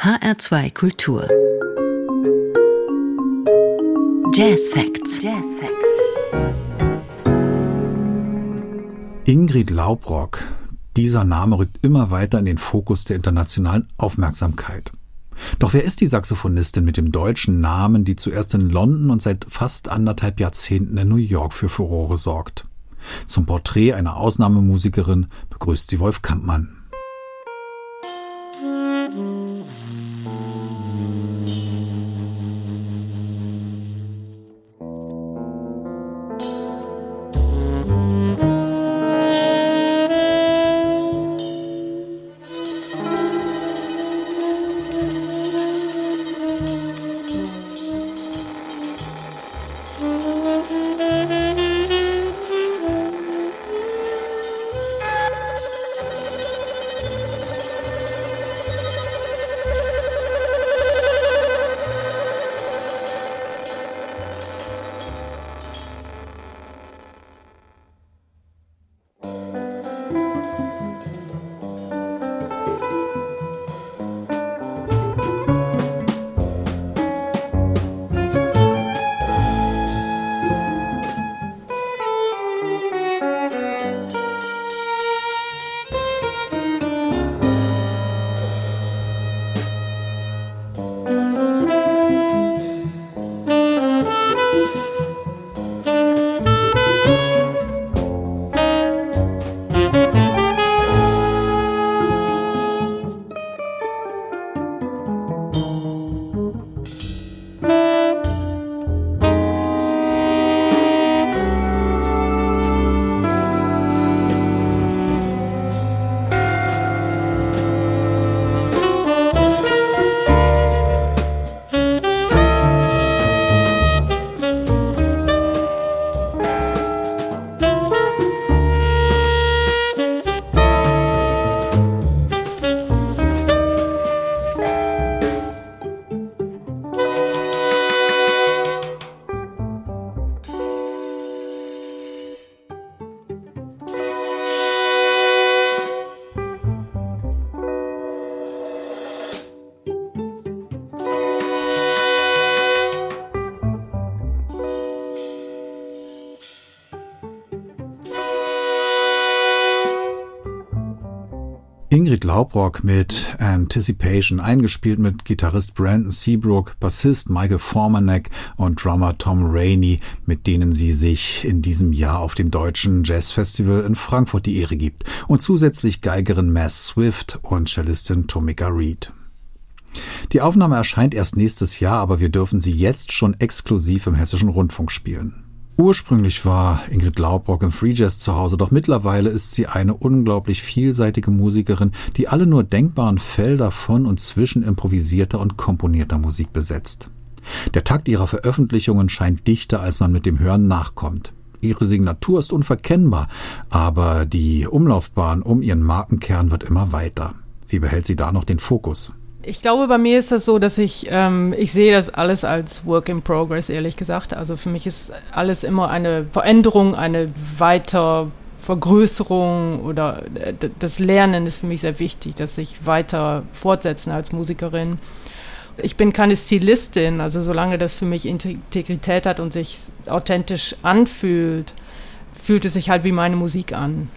HR2 Kultur. Jazz Facts. Jazz Facts. Ingrid Laubrock. Dieser Name rückt immer weiter in den Fokus der internationalen Aufmerksamkeit. Doch wer ist die Saxophonistin mit dem deutschen Namen, die zuerst in London und seit fast anderthalb Jahrzehnten in New York für Furore sorgt? Zum Porträt einer Ausnahmemusikerin begrüßt sie Wolf Kampmann. Ingrid Laubrock mit Anticipation, eingespielt mit Gitarrist Brandon Seabrook, Bassist Michael Formanek und Drummer Tom Rainey, mit denen sie sich in diesem Jahr auf dem Deutschen Jazz Festival in Frankfurt die Ehre gibt. Und zusätzlich Geigerin Mass Swift und Cellistin Tomika Reed. Die Aufnahme erscheint erst nächstes Jahr, aber wir dürfen sie jetzt schon exklusiv im Hessischen Rundfunk spielen. Ursprünglich war Ingrid Laubrock im Free Jazz zu Hause, doch mittlerweile ist sie eine unglaublich vielseitige Musikerin, die alle nur denkbaren Felder von und zwischen improvisierter und komponierter Musik besetzt. Der Takt ihrer Veröffentlichungen scheint dichter, als man mit dem Hören nachkommt. Ihre Signatur ist unverkennbar, aber die Umlaufbahn um ihren Markenkern wird immer weiter. Wie behält sie da noch den Fokus? Ich glaube, bei mir ist das so, dass ich, ähm, ich sehe das alles als Work in Progress, ehrlich gesagt. Also für mich ist alles immer eine Veränderung, eine Weitervergrößerung oder äh, das Lernen ist für mich sehr wichtig, dass ich weiter fortsetzen als Musikerin. Ich bin keine Stilistin, also solange das für mich Integrität hat und sich authentisch anfühlt, fühlt es sich halt wie meine Musik an.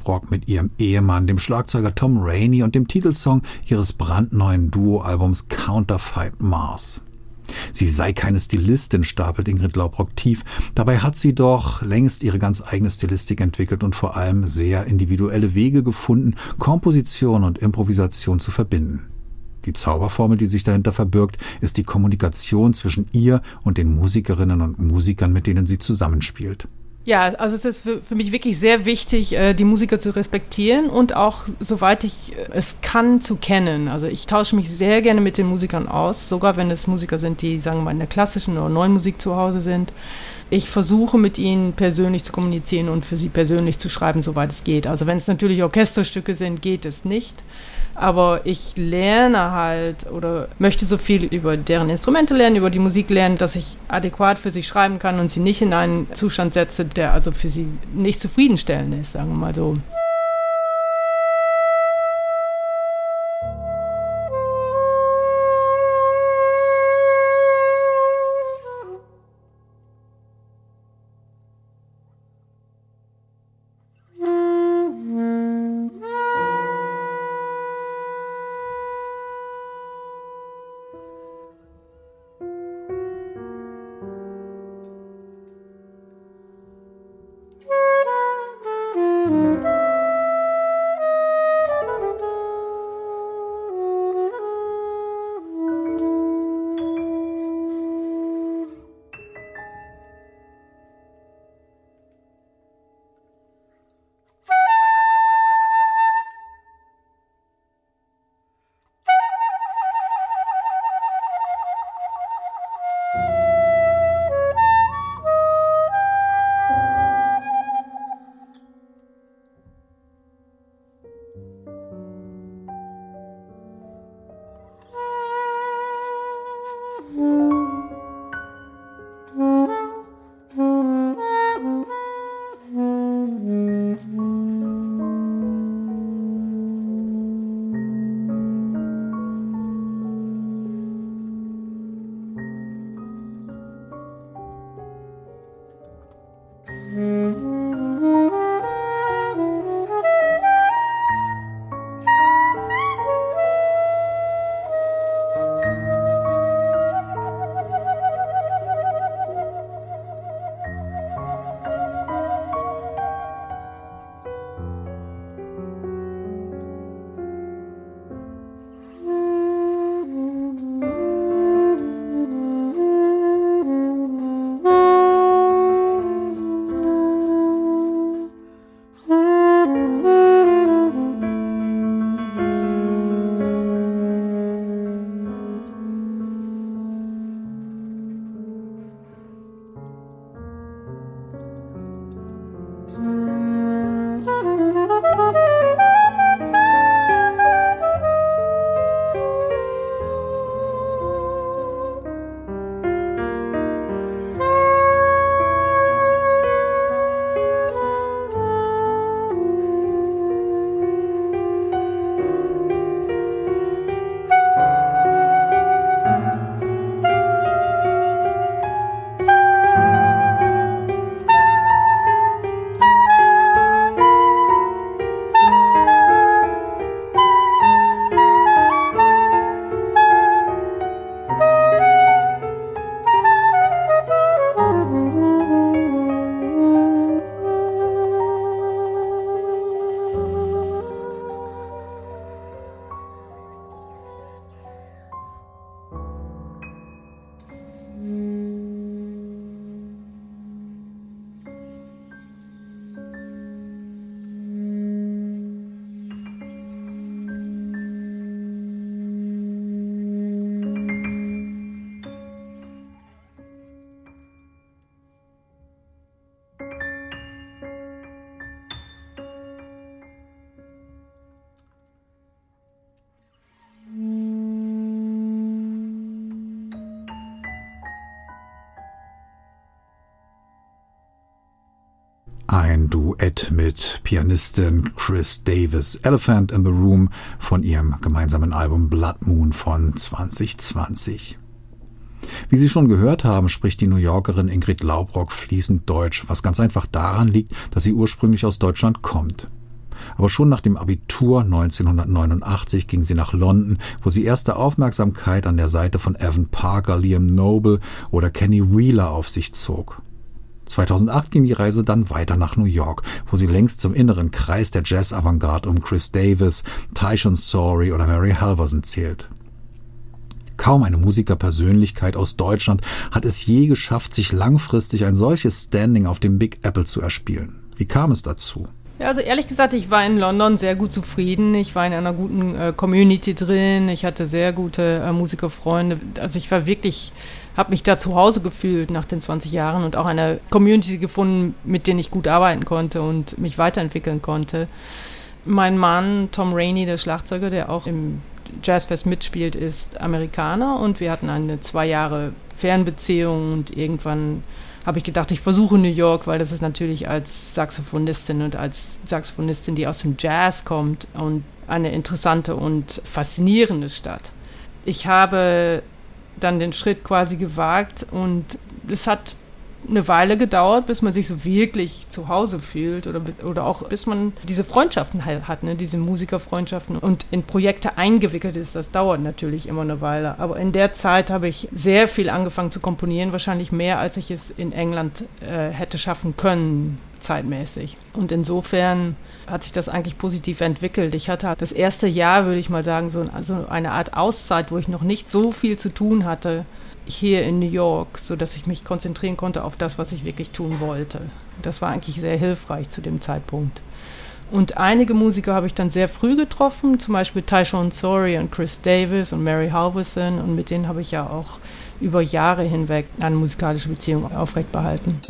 Laubrock mit ihrem Ehemann, dem Schlagzeuger Tom Rainey und dem Titelsong ihres brandneuen Duo-Albums Counterfeit Mars. Sie sei keine Stilistin, stapelt Ingrid Laubrock tief. Dabei hat sie doch längst ihre ganz eigene Stilistik entwickelt und vor allem sehr individuelle Wege gefunden, Komposition und Improvisation zu verbinden. Die Zauberformel, die sich dahinter verbirgt, ist die Kommunikation zwischen ihr und den Musikerinnen und Musikern, mit denen sie zusammenspielt. Ja, also es ist für, für, mich wirklich sehr wichtig, äh, die Musiker zu respektieren und auch, soweit ich äh, es kann, zu kennen. Also ich tausche mich sehr gerne mit den Musikern aus, sogar wenn es Musiker sind, die, sagen wir mal, in der klassischen oder neuen Musik zu Hause sind. Ich versuche mit ihnen persönlich zu kommunizieren und für sie persönlich zu schreiben, soweit es geht. Also wenn es natürlich Orchesterstücke sind, geht es nicht aber ich lerne halt oder möchte so viel über deren Instrumente lernen, über die Musik lernen, dass ich adäquat für sie schreiben kann und sie nicht in einen Zustand setze, der also für sie nicht zufriedenstellend ist, sagen wir mal so. Ein Duett mit Pianistin Chris Davis, Elephant in the Room von ihrem gemeinsamen Album Blood Moon von 2020. Wie Sie schon gehört haben, spricht die New Yorkerin Ingrid Laubrock fließend Deutsch, was ganz einfach daran liegt, dass sie ursprünglich aus Deutschland kommt. Aber schon nach dem Abitur 1989 ging sie nach London, wo sie erste Aufmerksamkeit an der Seite von Evan Parker, Liam Noble oder Kenny Wheeler auf sich zog. 2008 ging die Reise dann weiter nach New York, wo sie längst zum inneren Kreis der Jazz-Avantgarde um Chris Davis, Tyson Sorry oder Mary Halverson zählt. Kaum eine Musikerpersönlichkeit aus Deutschland hat es je geschafft, sich langfristig ein solches Standing auf dem Big Apple zu erspielen. Wie kam es dazu? Ja, also ehrlich gesagt, ich war in London sehr gut zufrieden. Ich war in einer guten äh, Community drin. Ich hatte sehr gute äh, Musikerfreunde. Also ich war wirklich, habe mich da zu Hause gefühlt nach den 20 Jahren und auch eine Community gefunden, mit denen ich gut arbeiten konnte und mich weiterentwickeln konnte. Mein Mann Tom Rainey, der Schlagzeuger, der auch im Jazzfest mitspielt, ist Amerikaner und wir hatten eine zwei Jahre Fernbeziehung und irgendwann habe ich gedacht, ich versuche New York, weil das ist natürlich als Saxophonistin und als Saxophonistin, die aus dem Jazz kommt und eine interessante und faszinierende Stadt. Ich habe dann den Schritt quasi gewagt und es hat eine Weile gedauert, bis man sich so wirklich zu Hause fühlt oder, bis, oder auch bis man diese Freundschaften halt hat, ne, diese Musikerfreundschaften und in Projekte eingewickelt ist. Das dauert natürlich immer eine Weile. Aber in der Zeit habe ich sehr viel angefangen zu komponieren, wahrscheinlich mehr, als ich es in England äh, hätte schaffen können, zeitmäßig. Und insofern hat sich das eigentlich positiv entwickelt. Ich hatte das erste Jahr, würde ich mal sagen, so eine Art Auszeit, wo ich noch nicht so viel zu tun hatte hier in New York, sodass ich mich konzentrieren konnte auf das, was ich wirklich tun wollte. Das war eigentlich sehr hilfreich zu dem Zeitpunkt. Und einige Musiker habe ich dann sehr früh getroffen, zum Beispiel Tyshawn Sorry und Chris Davis und Mary Halverson. Und mit denen habe ich ja auch über Jahre hinweg eine musikalische Beziehung aufrechtbehalten.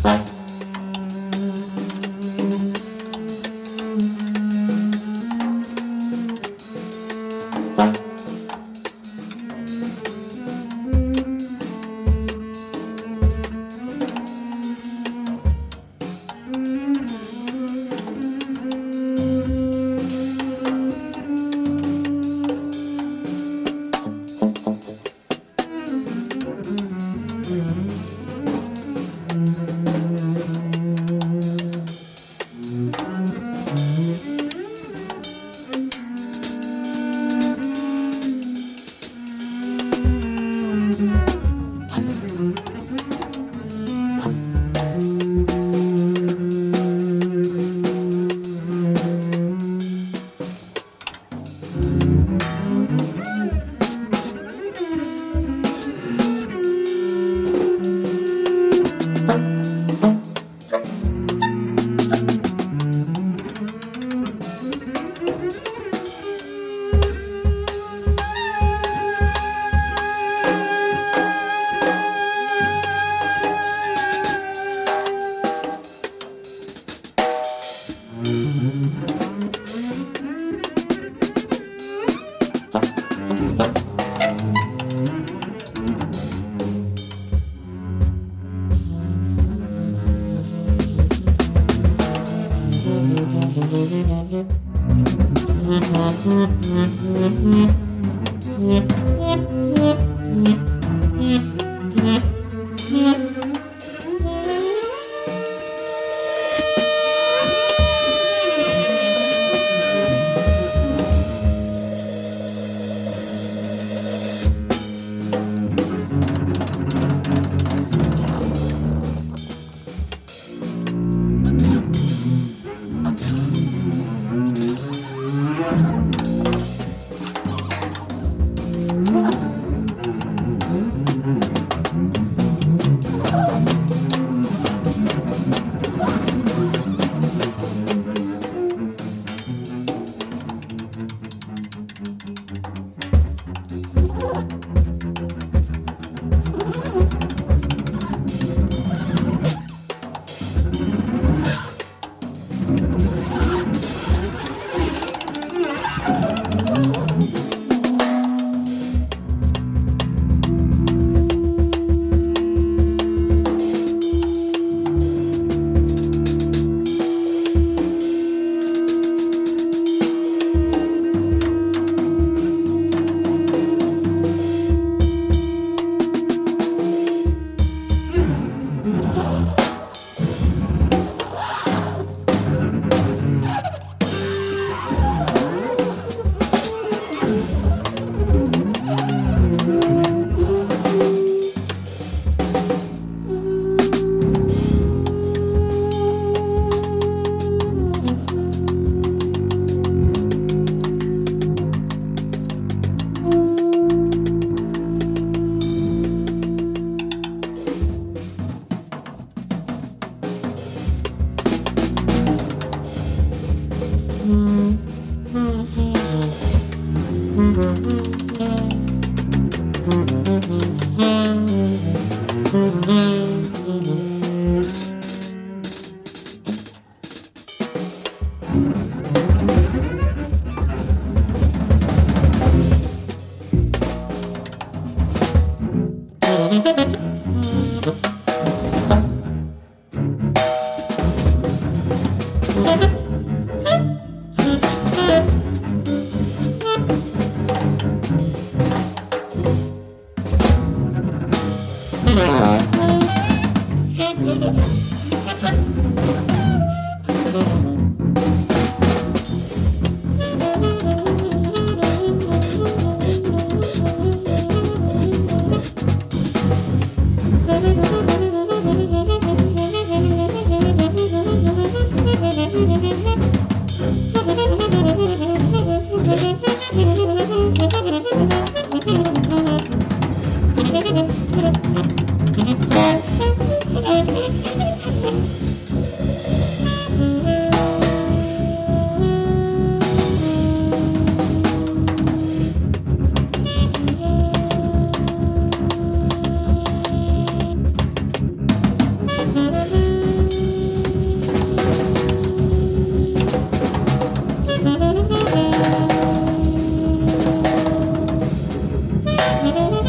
Ingrid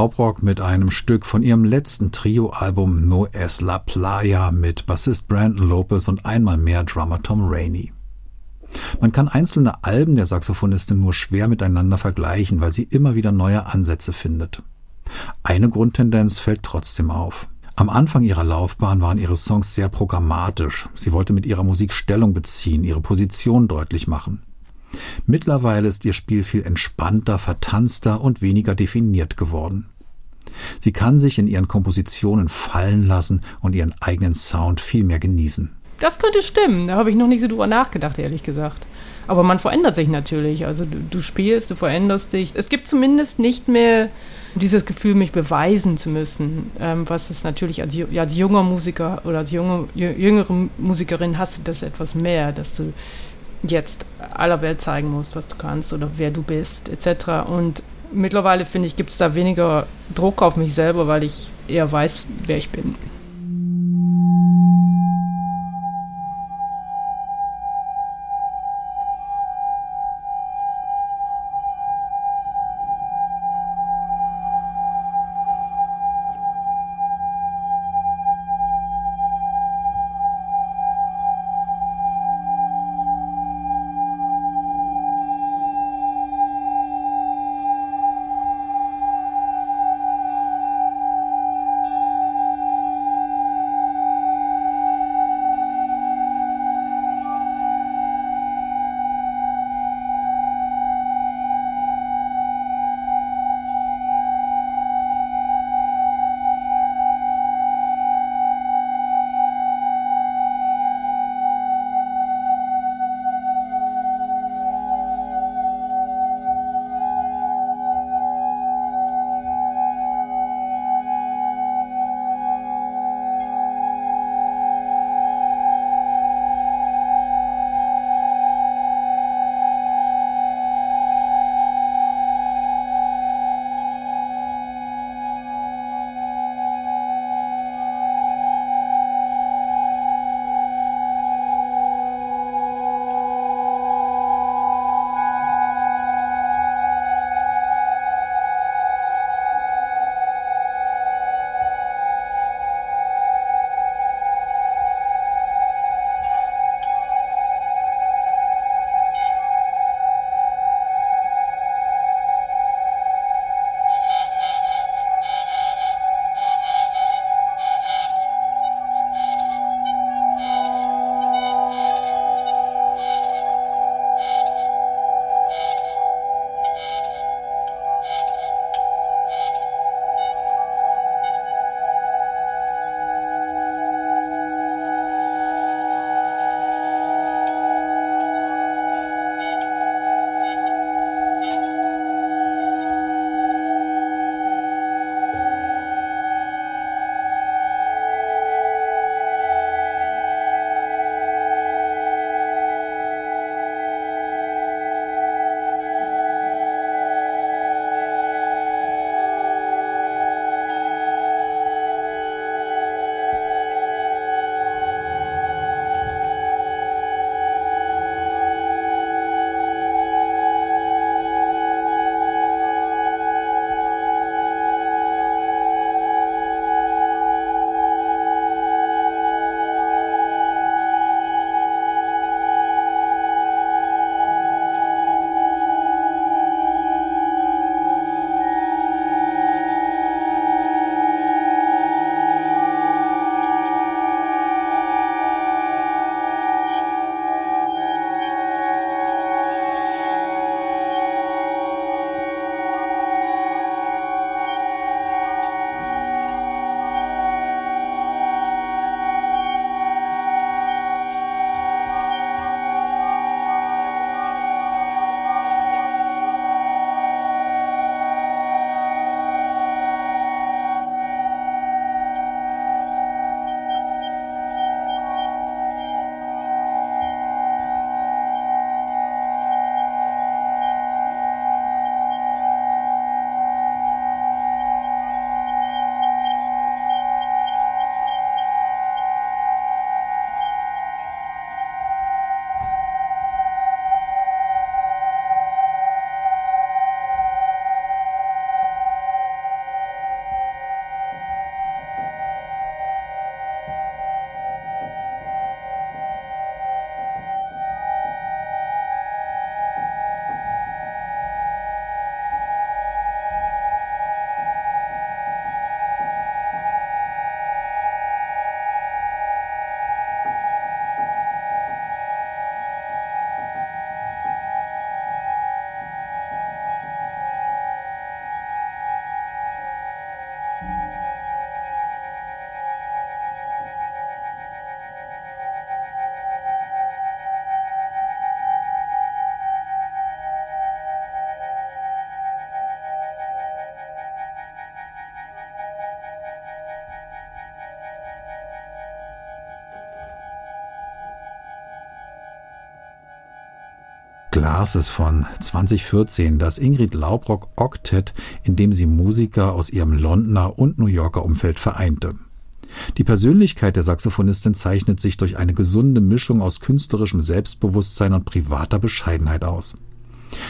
Laubrock mit einem Stück von ihrem letzten Trio-Album No Es La Playa mit Bassist Brandon Lopez und einmal mehr Drummer Tom Rainey. Man kann einzelne Alben der Saxophonistin nur schwer miteinander vergleichen, weil sie immer wieder neue Ansätze findet. Eine Grundtendenz fällt trotzdem auf. Am Anfang ihrer Laufbahn waren ihre Songs sehr programmatisch. Sie wollte mit ihrer Musik Stellung beziehen, ihre Position deutlich machen. Mittlerweile ist ihr Spiel viel entspannter, vertanzter und weniger definiert geworden. Sie kann sich in ihren Kompositionen fallen lassen und ihren eigenen Sound viel mehr genießen. Das könnte stimmen, da habe ich noch nicht so drüber nachgedacht, ehrlich gesagt. Aber man verändert sich natürlich. Also du, du spielst, du veränderst dich. Es gibt zumindest nicht mehr dieses Gefühl, mich beweisen zu müssen, ähm, was es natürlich als, als junger Musiker oder als junge, jüngere Musikerin hast du das etwas mehr, dass du jetzt aller Welt zeigen musst, was du kannst oder wer du bist, etc. Und mittlerweile finde ich, gibt es da weniger Druck auf mich selber, weil ich eher weiß, wer ich bin. Glasses von 2014, das Ingrid Laubrock Octet, in dem sie Musiker aus ihrem Londoner und New Yorker Umfeld vereinte. Die Persönlichkeit der Saxophonistin zeichnet sich durch eine gesunde Mischung aus künstlerischem Selbstbewusstsein und privater Bescheidenheit aus.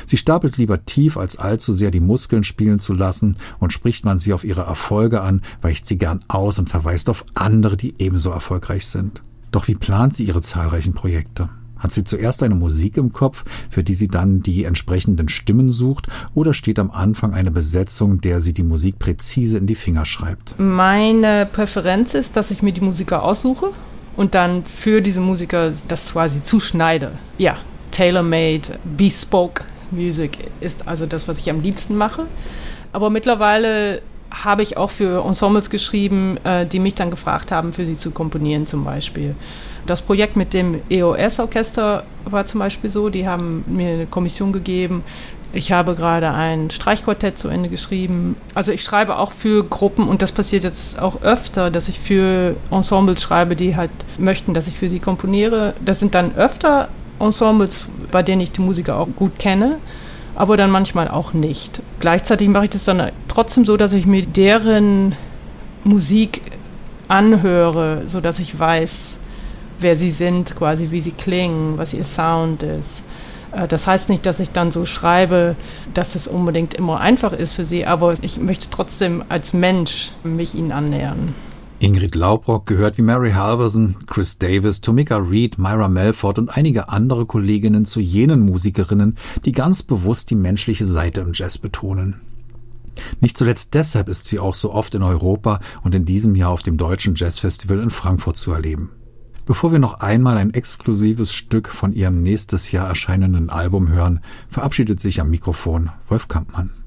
Sie stapelt lieber tief, als allzu sehr die Muskeln spielen zu lassen, und spricht man sie auf ihre Erfolge an, weicht sie gern aus und verweist auf andere, die ebenso erfolgreich sind. Doch wie plant sie ihre zahlreichen Projekte? Hat sie zuerst eine Musik im Kopf, für die sie dann die entsprechenden Stimmen sucht, oder steht am Anfang eine Besetzung, der sie die Musik präzise in die Finger schreibt? Meine Präferenz ist, dass ich mir die Musiker aussuche und dann für diese Musiker das quasi zuschneide. Ja, tailor-made, bespoke Music ist also das, was ich am liebsten mache. Aber mittlerweile habe ich auch für Ensembles geschrieben, äh, die mich dann gefragt haben, für sie zu komponieren zum Beispiel. Das Projekt mit dem EOS-Orchester war zum Beispiel so, die haben mir eine Kommission gegeben. Ich habe gerade ein Streichquartett zu Ende geschrieben. Also ich schreibe auch für Gruppen und das passiert jetzt auch öfter, dass ich für Ensembles schreibe, die halt möchten, dass ich für sie komponiere. Das sind dann öfter Ensembles, bei denen ich die Musiker auch gut kenne aber dann manchmal auch nicht. Gleichzeitig mache ich das dann trotzdem so, dass ich mir deren Musik anhöre, sodass ich weiß, wer sie sind, quasi wie sie klingen, was ihr Sound ist. Äh, das heißt nicht, dass ich dann so schreibe, dass es unbedingt immer einfach ist für sie, aber ich möchte trotzdem als Mensch mich ihnen annähern. Ingrid Laubrock gehört wie Mary Halverson, Chris Davis, Tomika Reed, Myra Melford und einige andere Kolleginnen zu jenen Musikerinnen, die ganz bewusst die menschliche Seite im Jazz betonen. Nicht zuletzt deshalb ist sie auch so oft in Europa und in diesem Jahr auf dem Deutschen Jazzfestival in Frankfurt zu erleben. Bevor wir noch einmal ein exklusives Stück von ihrem nächstes Jahr erscheinenden Album hören, verabschiedet sich am Mikrofon Wolf Kampmann.